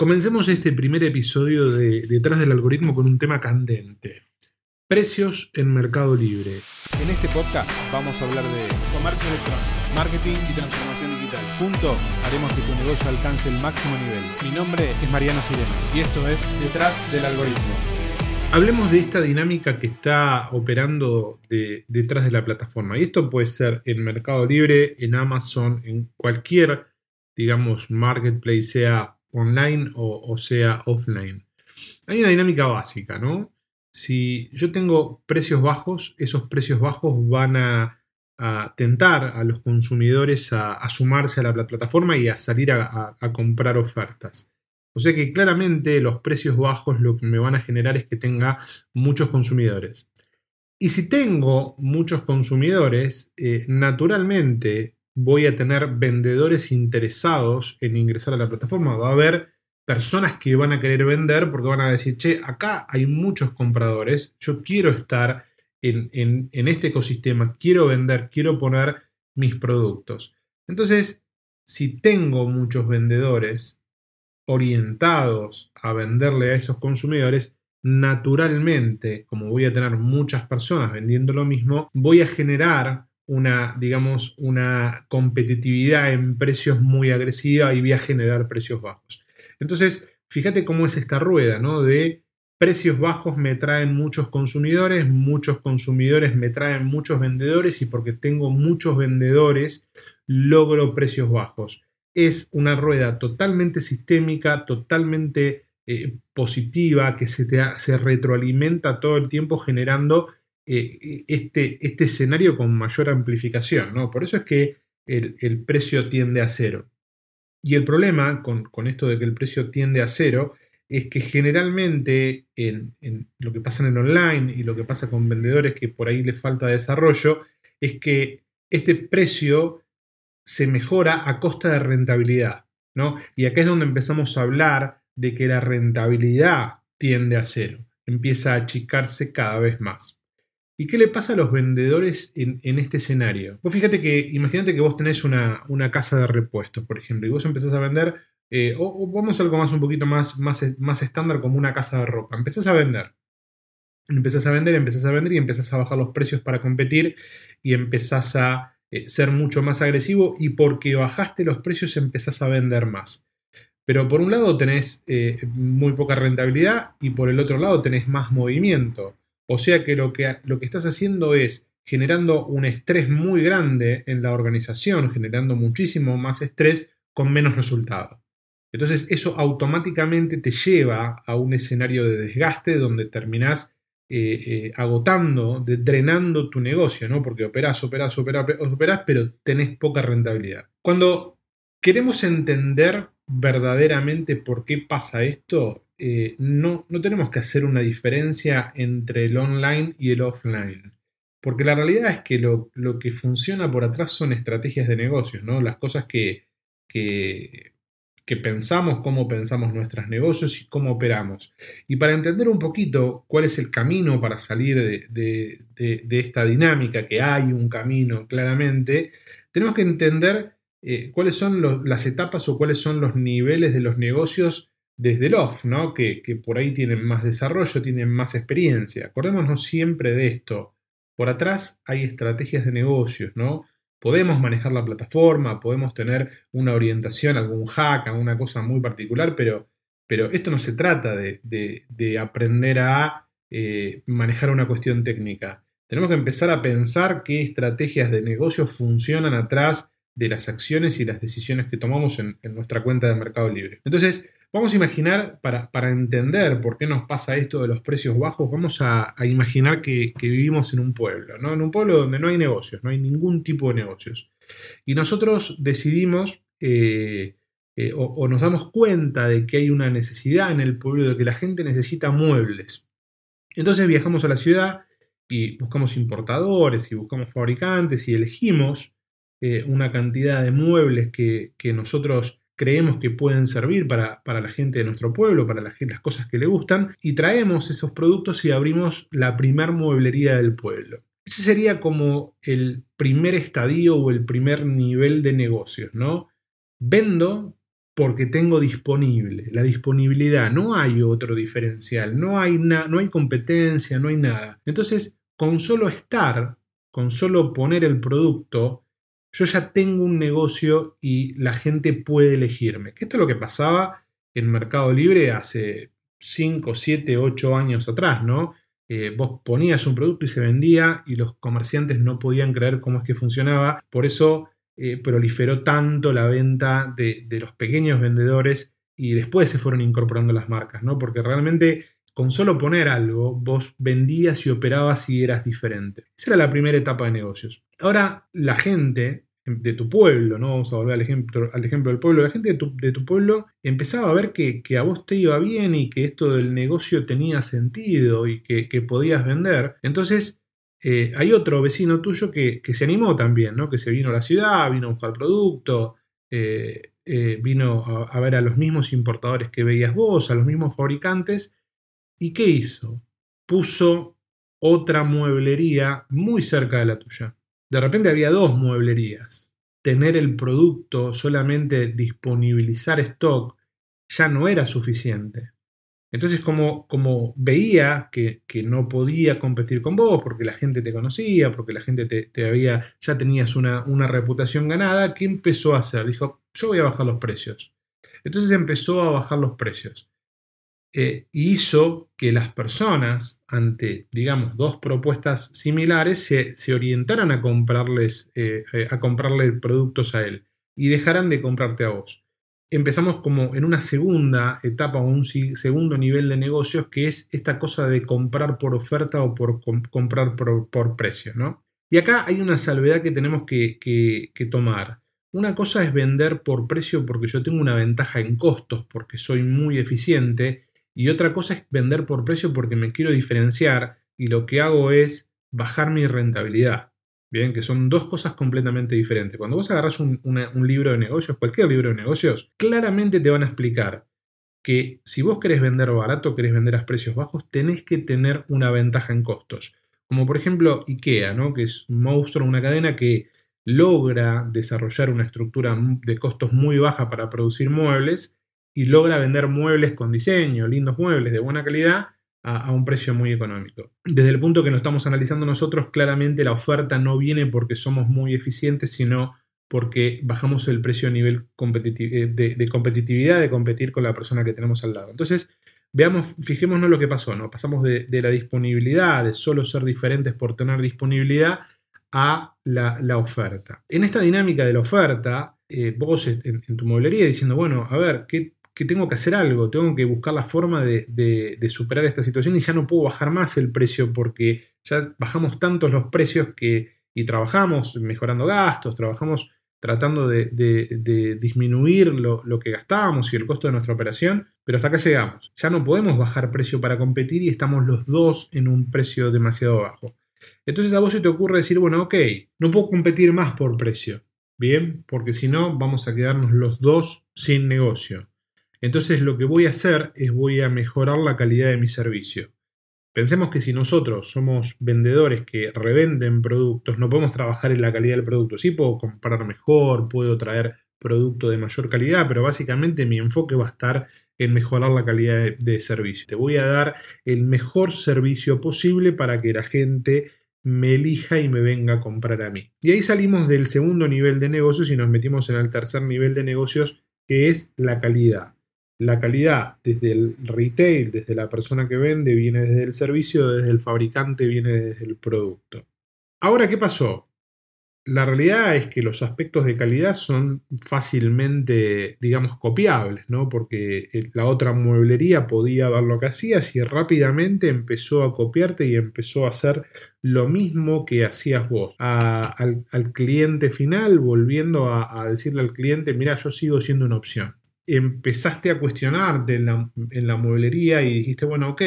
Comencemos este primer episodio de Detrás del algoritmo con un tema candente. Precios en Mercado Libre. En este podcast vamos a hablar de comercio electrónico, marketing y transformación digital. Juntos haremos que tu negocio alcance el máximo nivel. Mi nombre es Mariano Sirena y esto es Detrás del algoritmo. Hablemos de esta dinámica que está operando detrás de la plataforma. Y esto puede ser en Mercado Libre, en Amazon, en cualquier, digamos, marketplace, sea online o, sea offline. Hay una dinámica básica, ¿no? Si yo tengo precios bajos, esos precios bajos van a, tentar a los consumidores a, sumarse a la plataforma y a salir a, comprar ofertas. O sea que claramente los precios bajos lo que me van a generar es que tenga muchos consumidores. Y si tengo muchos consumidores, eh, naturalmente voy a tener vendedores interesados en ingresar a la plataforma. Va a haber personas que van a querer vender porque van a decir, che, acá hay muchos compradores, yo quiero estar en, este ecosistema, quiero vender, quiero poner mis productos. Entonces, si tengo muchos vendedores orientados a venderle a esos consumidores, naturalmente, como voy a tener muchas personas vendiendo lo mismo, voy a generar una, digamos, una competitividad en precios muy agresiva y voy a generar precios bajos. Entonces, fíjate cómo es esta rueda, ¿no? De precios bajos me traen muchos consumidores, muchos consumidores me traen muchos vendedores y porque tengo muchos vendedores logro precios bajos. Es una rueda totalmente sistémica, totalmente eh, positiva, que se, se retroalimenta todo el tiempo generando eh, este, este escenario con mayor amplificación. ¿no? Por eso es que el, precio tiende a cero. Y el problema con, esto de que el precio tiende a cero es que generalmente en, lo que pasa en el online y lo que pasa con vendedores que por ahí les falta desarrollo, es que este precio se mejora a costa de rentabilidad. ¿no? Y acá es donde empezamos a hablar de que la rentabilidad tiende a cero, empieza a achicarse cada vez más. ¿Y qué le pasa a los vendedores en, este escenario? Vos fíjate que, imagínate que vos tenés una, casa de repuestos, por ejemplo, y vos empezás a vender, eh, o, vamos a algo más un poquito más, más, más estándar como una casa de ropa. Empezás a vender. Empezás a vender, empezás a vender y empezás a bajar los precios para competir y empezás a eh, ser mucho más agresivo y porque bajaste los precios empezás a vender más. Pero por un lado tenés eh, muy poca rentabilidad y por el otro lado tenés más movimiento. O sea que lo, que lo que estás haciendo es generando un estrés muy grande en la organización, generando muchísimo más estrés con menos resultado. Entonces eso automáticamente te lleva a un escenario de desgaste donde terminás eh, eh, agotando, drenando tu negocio, ¿no? Porque operás, operás, operás, operás, pero tenés poca rentabilidad. Cuando queremos entender verdaderamente por qué pasa esto, eh, no, no tenemos que hacer una diferencia entre el online y el offline. Porque la realidad es que lo, que funciona por atrás son estrategias de negocios, ¿no? Las cosas que, que, pensamos, cómo pensamos nuestros negocios y cómo operamos. Y para entender un poquito cuál es el camino para salir de, esta dinámica, que hay un camino claramente, tenemos que entender eh, cuáles son las etapas o cuáles son los niveles de los negocios desde el off, ¿no? Que, por ahí tienen más desarrollo, tienen más experiencia. Acordémonos siempre de esto. Por atrás hay estrategias de negocios, ¿no? Podemos manejar la plataforma, podemos tener una orientación, algún hack, alguna cosa muy particular, pero, pero esto no se trata de, aprender a eh, manejar una cuestión técnica. Tenemos que empezar a pensar qué estrategias de negocio funcionan atrás de las acciones y las decisiones que tomamos en, en nuestra cuenta de Mercado Libre. Entonces, Vamos a imaginar, para, entender por qué nos pasa esto de los precios bajos, vamos a, imaginar que, vivimos en un pueblo, ¿no? En un pueblo donde no hay negocios, no hay ningún tipo de negocios. Y nosotros decidimos eh, eh, o, nos damos cuenta de que hay una necesidad en el pueblo, de que la gente necesita muebles. Entonces viajamos a la ciudad y buscamos importadores y buscamos fabricantes y elegimos eh, una cantidad de muebles que, que nosotros creemos que pueden servir para, la gente de nuestro pueblo, para la las cosas que le gustan, y traemos esos productos y abrimos la primer mueblería del pueblo. Ese sería como el primer estadio o el primer nivel de negocios, ¿no? Vendo porque tengo disponible, la disponibilidad, no hay otro diferencial, no hay, no hay competencia, no hay nada. Entonces, con solo estar, con solo poner el producto, yo ya tengo un negocio y la gente puede elegirme. Esto es lo que pasaba en Mercado Libre hace 5, 7, 8 años atrás, ¿no? Vos ponías un producto y se vendía y los comerciantes no podían creer cómo es que funcionaba. Por eso eh, proliferó tanto la venta de, los pequeños vendedores y después se fueron incorporando las marcas, ¿no? Porque realmente con solo poner algo, vos vendías y operabas y eras diferente. Esa era la primera etapa de negocios. Ahora, la gente de tu pueblo, ¿no? Vamos a volver al ejemplo, al ejemplo del pueblo. La gente de tu, pueblo empezaba a ver que, a vos te iba bien y que esto del negocio tenía sentido y que, podías vender. Entonces, eh, hay otro vecino tuyo que, se animó también, ¿no? Que se vino a la ciudad, vino a buscar producto, eh, eh, vino a ver a los mismos importadores que veías vos, a los mismos fabricantes. ¿Y qué hizo? Puso otra mueblería muy cerca de la tuya. De repente había dos mueblerías. Tener el producto, solamente disponibilizar stock, ya no era suficiente. Entonces, como, veía que, no podía competir con vos, porque la gente te conocía, porque la gente te, había, ya tenías una, una, reputación ganada, ¿qué empezó a hacer? Dijo, yo voy a bajar los precios. Entonces empezó a bajar los precios. Eh, hizo que las personas, ante, digamos, dos propuestas similares, se, orientaran a comprarles, eh, eh, a comprarle productos a él y dejaran de comprarte a vos. Empezamos como en una segunda etapa o un segundo nivel de negocios que es esta cosa de comprar por oferta o por comprar por, precio, ¿no? Y acá hay una salvedad que tenemos que, que tomar. Una cosa es vender por precio porque yo tengo una ventaja en costos, porque soy muy eficiente, y otra cosa es vender por precio porque me quiero diferenciar y lo que hago es bajar mi rentabilidad. Bien, que son dos cosas completamente diferentes. Cuando vos agarras un, libro de negocios, cualquier libro de negocios, claramente te van a explicar que si vos querés vender barato, querés vender a precios bajos, tenés que tener una ventaja en costos. Como por ejemplo IKEA, ¿no? que es un monstruo, una cadena que logra desarrollar una estructura de costos muy baja para producir muebles y logra vender muebles con diseño, lindos muebles de buena calidad, a, un precio muy económico. Desde el punto que nos estamos analizando nosotros, claramente la oferta no viene porque somos muy eficientes, sino porque bajamos el precio a nivel eh, de, competitividad, de competir con la persona que tenemos al lado. Entonces, veamos, fijémonos lo que pasó, ¿no? Pasamos de, la disponibilidad, de solo ser diferentes por tener disponibilidad, a la, oferta. En esta dinámica de la oferta, eh, vos en, tu mueblería diciendo, bueno, a ver, ¿qué, que tengo que hacer algo, tengo que buscar la forma de, superar esta situación y ya no puedo bajar más el precio porque ya bajamos tantos los precios que y trabajamos mejorando gastos, trabajamos tratando de, disminuir lo, lo, que gastábamos y el costo de nuestra operación, pero hasta acá llegamos. Ya no podemos bajar precio para competir y estamos los dos en un precio demasiado bajo. Entonces a vos se te ocurre decir, bueno, ok, no puedo competir más por precio, ¿bien? Porque si no, vamos a quedarnos los dos sin negocio. Entonces lo que voy a hacer es voy a mejorar la calidad de mi servicio. Pensemos que si nosotros somos vendedores que revenden productos, no podemos trabajar en la calidad del producto. Sí puedo comprar mejor, puedo traer producto de mayor calidad, pero básicamente mi enfoque va a estar en mejorar la calidad de, de, servicio. Te voy a dar el mejor servicio posible para que la gente me elija y me venga a comprar a mí. Y ahí salimos del segundo nivel de negocios y nos metimos en el tercer nivel de negocios que es la calidad. La calidad desde el retail, desde la persona que vende, viene desde el servicio, desde el fabricante, viene desde el producto. Ahora, ¿qué pasó? La realidad es que los aspectos de calidad son fácilmente, digamos, copiables, ¿no? Porque la otra mueblería podía ver lo que hacías y rápidamente empezó a copiarte y empezó a hacer lo mismo que hacías vos. al, cliente final, volviendo a decirle al cliente, mira, yo sigo siendo una opción empezaste a cuestionarte en la, mueblería y dijiste, bueno, ok,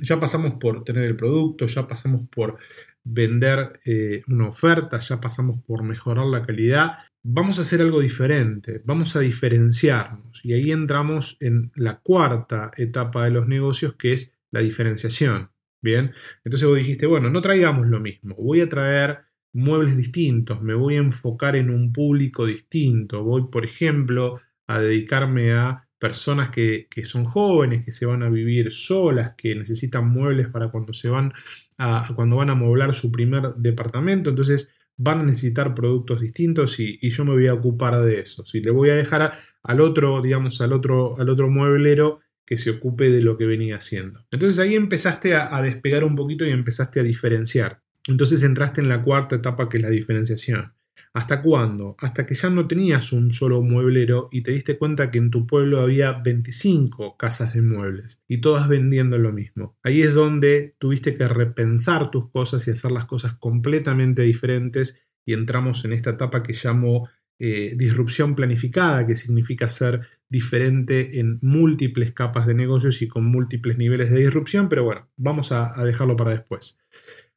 ya pasamos por tener el producto, ya pasamos por vender eh, una oferta, ya pasamos por mejorar la calidad, vamos a hacer algo diferente, vamos a diferenciarnos. Y ahí entramos en la cuarta etapa de los negocios, que es la diferenciación. Bien, entonces vos dijiste, bueno, no traigamos lo mismo, voy a traer muebles distintos, me voy a enfocar en un público distinto, voy, por ejemplo, a dedicarme a personas que, son jóvenes, que se van a vivir solas, que necesitan muebles para cuando se van a, cuando van a su primer departamento. Entonces van a necesitar productos distintos y, yo me voy a ocupar de eso. Si le voy a dejar al otro, digamos, al otro, al otro mueblero que se ocupe de lo que venía haciendo. Entonces ahí empezaste a despegar un poquito y empezaste a diferenciar. Entonces entraste en la cuarta etapa que es la diferenciación. ¿Hasta cuándo? Hasta que ya no tenías un solo mueblero y te diste cuenta que en tu pueblo había 25 casas de muebles y todas vendiendo lo mismo. Ahí es donde tuviste que repensar tus cosas y hacer las cosas completamente diferentes y entramos en esta etapa que llamo eh, disrupción planificada, que significa ser diferente en múltiples capas de negocios y con múltiples niveles de disrupción, pero bueno, vamos a dejarlo para después.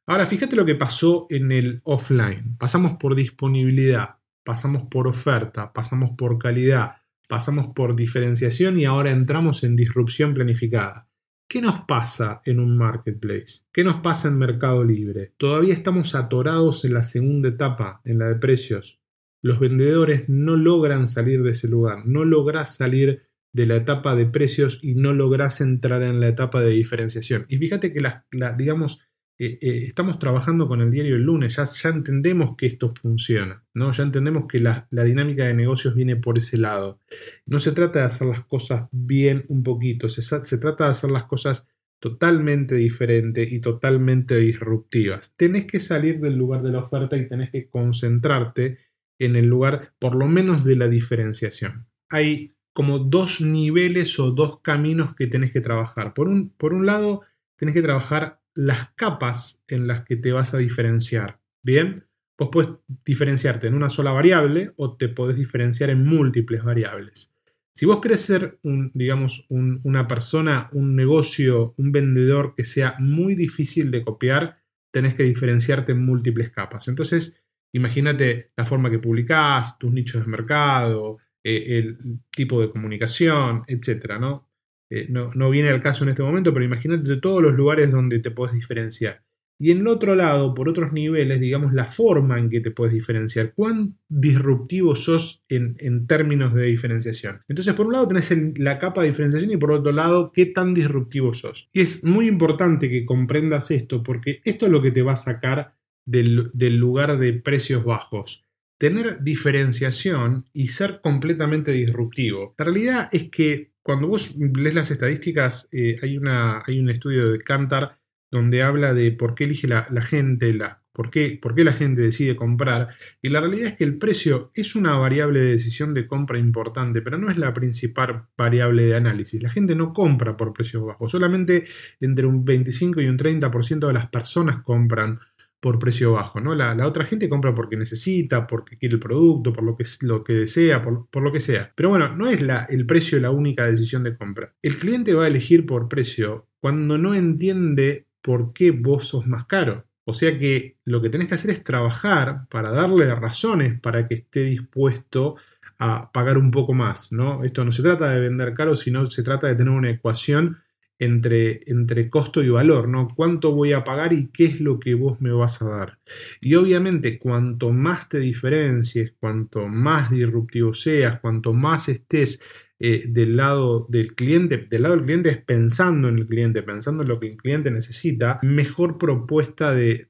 Ahora, fíjate lo que pasó en el offline. Pasamos por disponibilidad, pasamos por oferta, pasamos por calidad, pasamos por diferenciación y ahora entramos en disrupción planificada. ¿Qué nos pasa en un marketplace? ¿Qué nos pasa en Mercado Libre? Todavía estamos atorados en la segunda etapa, en la de precios. Los vendedores no logran salir de ese lugar, no logras salir de la etapa de precios y no logras entrar en la etapa de diferenciación. Y fíjate que la, la digamos, eh, eh, estamos trabajando con el diario el lunes, ya, entendemos que esto funciona, ¿no? ya entendemos que la, dinámica de negocios viene por ese lado. No se trata de hacer las cosas bien un poquito, se, se trata de hacer las cosas totalmente diferentes y totalmente disruptivas. Tenés que salir del lugar de la oferta y tenés que concentrarte en el lugar por lo menos de la diferenciación. Hay como dos niveles o dos caminos que tenés que trabajar. Por un, por un lado, tenés que trabajar las capas en las que te vas a diferenciar. Bien, vos puedes diferenciarte en una sola variable o te podés diferenciar en múltiples variables. Si vos querés ser, un, digamos, una persona, un negocio, un vendedor que sea muy difícil de copiar, tenés que diferenciarte en múltiples capas. Entonces, imagínate la forma que publicás, tus nichos de mercado, eh, el tipo de comunicación, etcétera, ¿no? Eh, no, viene al caso en este momento, pero imagínate todos los lugares donde te puedes diferenciar. Y en el otro lado, por otros niveles, digamos, la forma en que te puedes diferenciar. ¿Cuán disruptivo sos en, términos de diferenciación? Entonces, por un lado tenés la capa de diferenciación y por otro lado, qué tan disruptivo sos. Y es muy importante que comprendas esto porque esto es lo que te va a sacar del, del lugar de precios bajos tener diferenciación y ser completamente disruptivo. La realidad es que cuando vos lees las estadísticas, eh, hay, una, hay un estudio de Kantar donde habla de por qué elige la, gente, la, por, qué, por qué la gente decide comprar. Y la realidad es que el precio es una variable de decisión de compra importante, pero no es la principal variable de análisis. La gente no compra por precios bajos, solamente entre un 25 y un 30% de las personas compran por precio bajo, ¿no? La, otra gente compra porque necesita, porque quiere el producto, por lo que, lo que desea, por, por, lo que sea. Pero bueno, no es la, el precio la única decisión de compra. El cliente va a elegir por precio cuando no entiende por qué vos sos más caro. O sea que lo que tenés que hacer es trabajar para darle razones para que esté dispuesto a pagar un poco más, ¿no? Esto no se trata de vender caro, sino se trata de tener una ecuación entre, entre costo y valor, ¿no? ¿Cuánto voy a pagar y qué es lo que vos me vas a dar? Y obviamente, cuanto más te diferencies, cuanto más disruptivo seas, cuanto más estés eh, del lado del cliente, del lado del cliente es pensando en el cliente, pensando en lo que el cliente necesita, mejor propuesta de,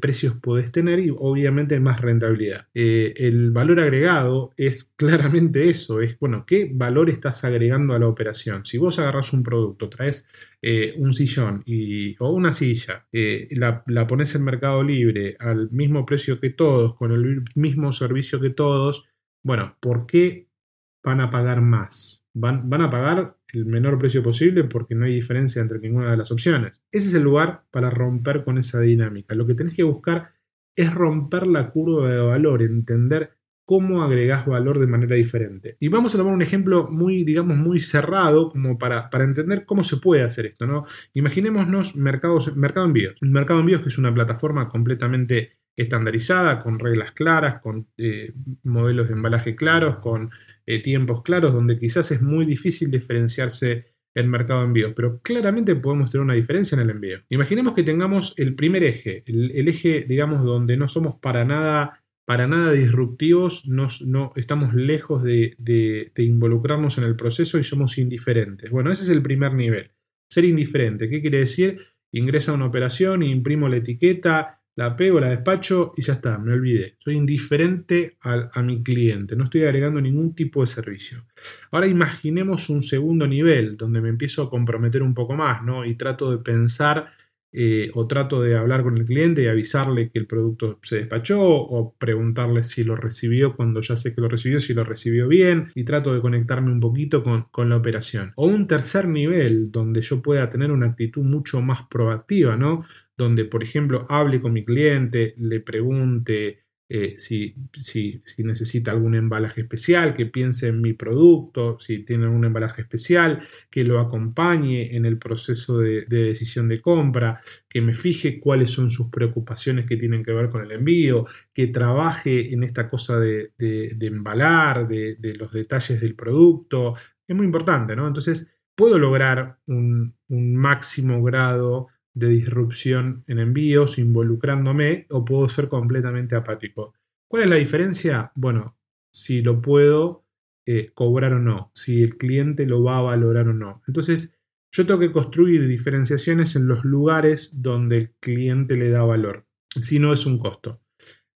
precios podés tener y obviamente más rentabilidad. Eh, el valor agregado es claramente eso, es bueno, ¿qué valor estás agregando a la operación? Si vos agarras un producto, traes eh, un sillón o una silla, la, la pones en Mercado Libre al mismo precio que todos, con el mismo servicio que todos, bueno, ¿por qué van a pagar más. Van, van, a pagar el menor precio posible porque no hay diferencia entre ninguna de las opciones. Ese es el lugar para romper con esa dinámica. Lo que tenés que buscar es romper la curva de valor, entender cómo agregás valor de manera diferente. Y vamos a tomar un ejemplo muy, digamos, muy cerrado como para, para entender cómo se puede hacer esto. ¿no? Imaginémonos mercados, Mercado Envíos. Mercado Envíos que es una plataforma completamente estandarizada, con reglas claras, con eh, modelos de embalaje claros, con eh, tiempos claros, donde quizás es muy difícil diferenciarse el mercado de envíos, pero claramente podemos tener una diferencia en el envío. Imaginemos que tengamos el primer eje, el, eje, digamos, donde no somos para nada para nada disruptivos, no, estamos lejos de, de, involucrarnos en el proceso y somos indiferentes. Bueno, ese es el primer nivel. Ser indiferente, ¿qué quiere decir? Ingresa una operación, imprimo la etiqueta, la pego, la despacho y ya está, me olvidé. Soy indiferente a, mi cliente, no estoy agregando ningún tipo de servicio. Ahora imaginemos un segundo nivel donde me empiezo a comprometer un poco más, ¿no? Y trato de pensar eh, o trato de hablar con el cliente y avisarle que el producto se despachó o preguntarle si lo recibió cuando ya sé que lo recibió, si lo recibió bien y trato de conectarme un poquito con, con la operación. O un tercer nivel donde yo pueda tener una actitud mucho más proactiva, ¿no? donde, por ejemplo, hable con mi cliente, le pregunte eh, si, si, necesita algún embalaje especial, que piense en mi producto, si tiene un embalaje especial, que lo acompañe en el proceso de, decisión de compra, que me fije cuáles son sus preocupaciones que tienen que ver con el envío, que trabaje en esta cosa de, embalar, de, los detalles del producto. Es muy importante, ¿no? Entonces, puedo lograr un, un máximo grado de disrupción en envíos involucrándome o puedo ser completamente apático. ¿Cuál es la diferencia? Bueno, si lo puedo eh, cobrar o no, si el cliente lo va a valorar o no. Entonces, yo tengo que construir diferenciaciones en los lugares donde el cliente le da valor, si no es un costo.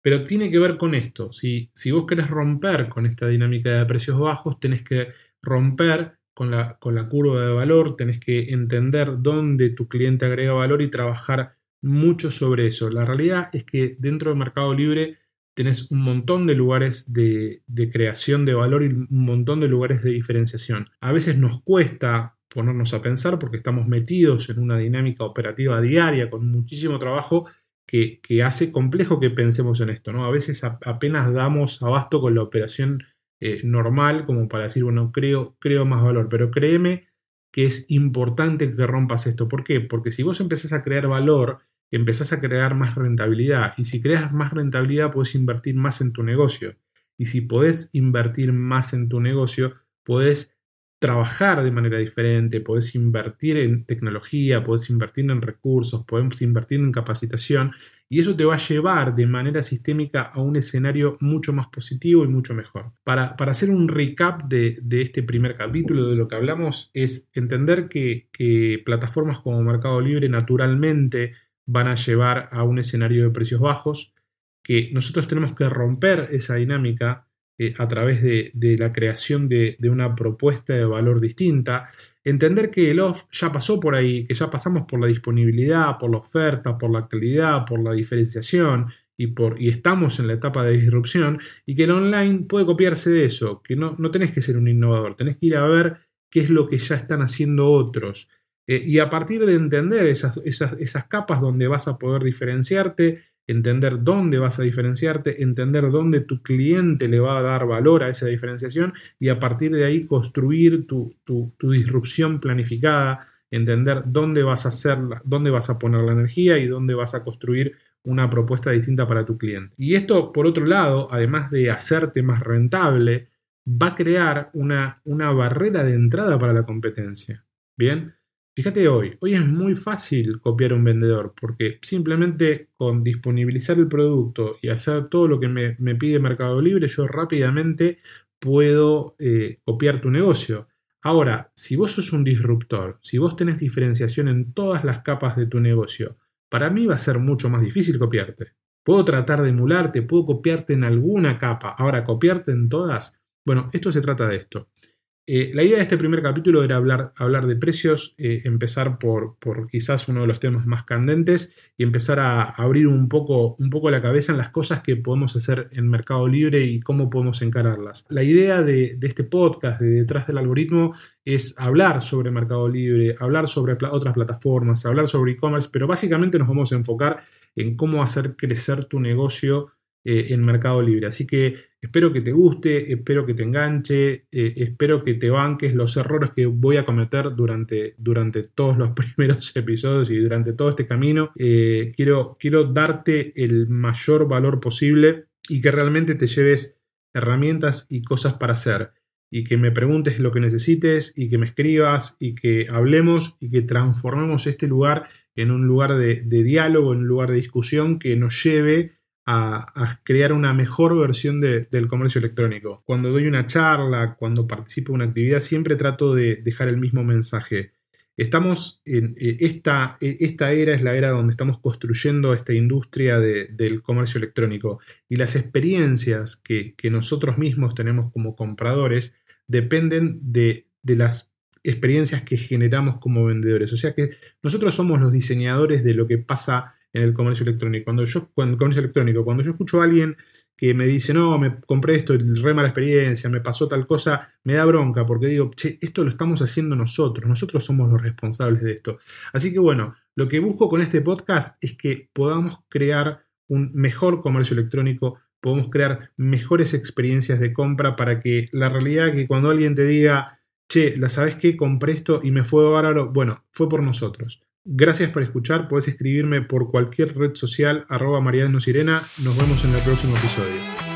Pero tiene que ver con esto. Si, si vos querés romper con esta dinámica de precios bajos, tenés que romper con la, curva de valor, tenés que entender dónde tu cliente agrega valor y trabajar mucho sobre eso. La realidad es que dentro del mercado libre tenés un montón de lugares de, de, creación de valor y un montón de lugares de diferenciación. A veces nos cuesta ponernos a pensar porque estamos metidos en una dinámica operativa diaria con muchísimo trabajo que, hace complejo que pensemos en esto. ¿no? A veces apenas damos abasto con la operación eh, normal como para decir, bueno, creo, creo más valor, pero créeme que es importante que rompas esto. ¿Por qué? Porque si vos empezás a crear valor, empezás a crear más rentabilidad y si creas más rentabilidad puedes invertir más en tu negocio. Y si podés invertir más en tu negocio, podés trabajar de manera diferente, podés invertir en tecnología, podés invertir en recursos, podés invertir en capacitación y eso te va a llevar de manera sistémica a un escenario mucho más positivo y mucho mejor. Para, hacer un recap de, este primer capítulo de lo que hablamos es entender que, que plataformas como Mercado Libre naturalmente van a llevar a un escenario de precios bajos, que nosotros tenemos que romper esa dinámica eh, a través de, la creación de, una propuesta de valor distinta. Entender que el off ya pasó por ahí, que ya pasamos por la disponibilidad, por la oferta, por la calidad, por la diferenciación y, por, y estamos en la etapa de disrupción y que el online puede copiarse de eso, que no, no tenés que ser un innovador, tenés que ir a ver qué es lo que ya están haciendo otros. Eh, y a partir de entender esas, esas, esas capas donde vas a poder diferenciarte, entender dónde vas a diferenciarte, entender dónde tu cliente le va a dar valor a esa diferenciación y a partir de ahí construir tu, disrupción planificada, entender dónde vas a hacerla, dónde vas a poner la energía y dónde vas a construir una propuesta distinta para tu cliente. Y esto, por otro lado, además de hacerte más rentable, va a crear una, una barrera de entrada para la competencia. Bien, Fíjate hoy, hoy es muy fácil copiar a un vendedor porque simplemente con disponibilizar el producto y hacer todo lo que me, pide Mercado Libre, yo rápidamente puedo eh, copiar tu negocio. Ahora, si vos sos un disruptor, si vos tenés diferenciación en todas las capas de tu negocio, para mí va a ser mucho más difícil copiarte. Puedo tratar de emularte, puedo copiarte en alguna capa. Ahora, copiarte en todas. Bueno, esto se trata de esto. Eh, la idea de este primer capítulo era hablar, hablar de precios, eh, empezar por, por, quizás uno de los temas más candentes y empezar a abrir un poco, un poco la cabeza en las cosas que podemos hacer en Mercado Libre y cómo podemos encararlas. La idea de, este podcast, de detrás del algoritmo, es hablar sobre Mercado Libre, hablar sobre otras plataformas, hablar sobre e-commerce, pero básicamente nos vamos a enfocar en cómo hacer crecer tu negocio eh, en Mercado Libre. Así que espero que te guste, espero que te enganche, eh, espero que te banques los errores que voy a cometer durante, durante todos los primeros episodios y durante todo este camino. Eh, quiero, quiero darte el mayor valor posible y que realmente te lleves herramientas y cosas para hacer y que me preguntes lo que necesites y que me escribas y que hablemos y que transformemos este lugar en un lugar de, de diálogo, en un lugar de discusión que nos lleve a, crear una mejor versión del comercio electrónico. Cuando doy una charla, cuando participo en una actividad, siempre trato de dejar el mismo mensaje. Estamos en eh, esta, eh, esta era es la era donde estamos construyendo esta industria del comercio electrónico y las experiencias que, nosotros mismos tenemos como compradores dependen de, de las experiencias que generamos como vendedores. O sea que nosotros somos los diseñadores de lo que pasa en el comercio electrónico. Cuando yo, cuando, comercio electrónico, cuando yo escucho a alguien que me dice, no, me compré esto, re mala experiencia, me pasó tal cosa, me da bronca porque digo, che, esto lo estamos haciendo nosotros, nosotros somos los responsables de esto. Así que bueno, lo que busco con este podcast es que podamos crear un mejor comercio electrónico, podamos crear mejores experiencias de compra para que la realidad que cuando alguien te diga, che, ¿la sabes qué? Compré esto y me fue bárbaro, bueno, fue por nosotros. Gracias por escuchar. Puedes escribirme por cualquier red social, arroba Mariano Sirena. Nos vemos en el próximo episodio.